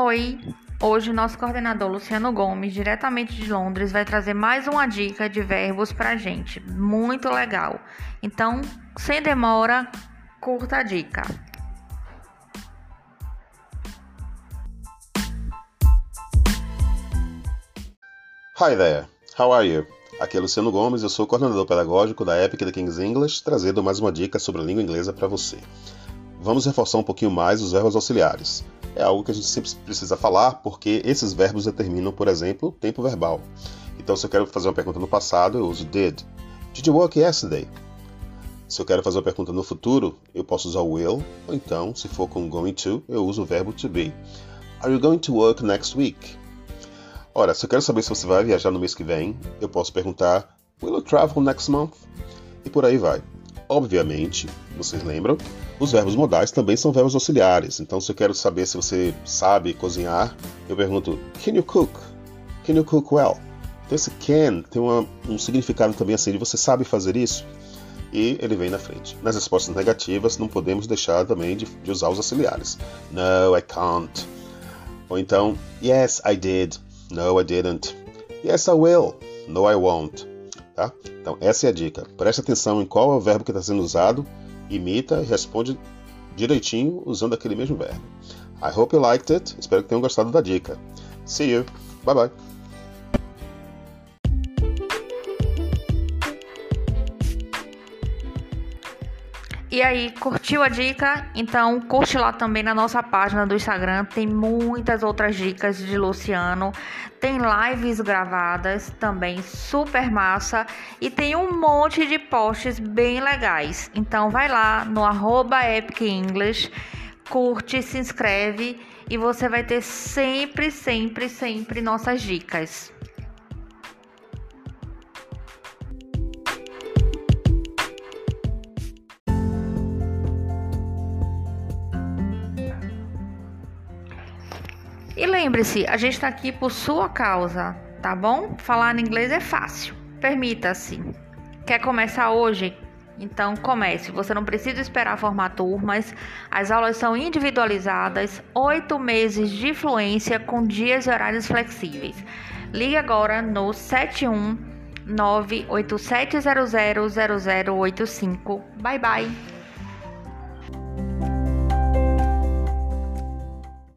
Oi! Hoje, nosso coordenador Luciano Gomes, diretamente de Londres, vai trazer mais uma dica de verbos pra gente. Muito legal. Então, sem demora, curta a dica. Hi there, how are you? Aqui é Luciano Gomes, eu sou coordenador pedagógico da Epic da King's English, trazendo mais uma dica sobre a língua inglesa para você. Vamos reforçar um pouquinho mais os verbos auxiliares é algo que a gente sempre precisa falar, porque esses verbos determinam, por exemplo, o tempo verbal. Então, se eu quero fazer uma pergunta no passado, eu uso did. Did you work yesterday? Se eu quero fazer uma pergunta no futuro, eu posso usar will, ou então, se for com going to, eu uso o verbo to be. Are you going to work next week? Ora, se eu quero saber se você vai viajar no mês que vem, eu posso perguntar Will you travel next month? E por aí vai. Obviamente, vocês lembram, os verbos modais também são verbos auxiliares. Então, se eu quero saber se você sabe cozinhar, eu pergunto: Can you cook? Can you cook well? Então, esse can tem uma, um significado também assim de você sabe fazer isso? E ele vem na frente. Nas respostas negativas, não podemos deixar também de, de usar os auxiliares. No, I can't. Ou então, Yes, I did. No, I didn't. Yes, I will. No, I won't. Tá? Então, essa é a dica. Preste atenção em qual é o verbo que está sendo usado, imita e responde direitinho usando aquele mesmo verbo. I hope you liked it. Espero que tenham gostado da dica. See you. Bye bye. E aí, curtiu a dica? Então curte lá também na nossa página do Instagram. Tem muitas outras dicas de Luciano. Tem lives gravadas também super massa. E tem um monte de posts bem legais. Então vai lá no arroba Epic English, curte, se inscreve e você vai ter sempre, sempre, sempre nossas dicas. E lembre-se, a gente está aqui por sua causa, tá bom? Falar em inglês é fácil. Permita-se. Quer começar hoje? Então comece. Você não precisa esperar formar turmas. As aulas são individualizadas, oito meses de fluência com dias e horários flexíveis. Ligue agora no 71 987000085. Bye bye.